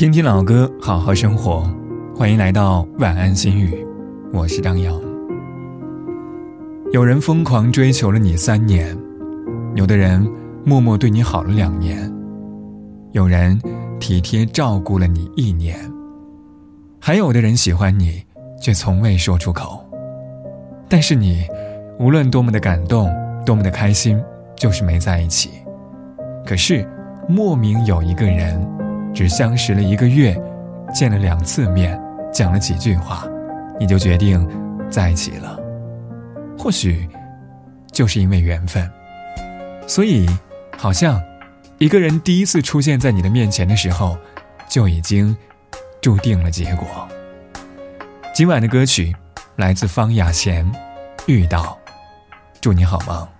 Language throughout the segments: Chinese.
听听老歌，好好生活。欢迎来到晚安心语，我是张扬。有人疯狂追求了你三年，有的人默默对你好了两年，有人体贴照顾了你一年，还有的人喜欢你，却从未说出口。但是你，无论多么的感动，多么的开心，就是没在一起。可是，莫名有一个人。只相识了一个月，见了两次面，讲了几句话，你就决定在一起了。或许就是因为缘分，所以好像一个人第一次出现在你的面前的时候，就已经注定了结果。今晚的歌曲来自方雅贤，《遇到》，祝你好梦。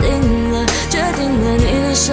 定了，决定了，你的手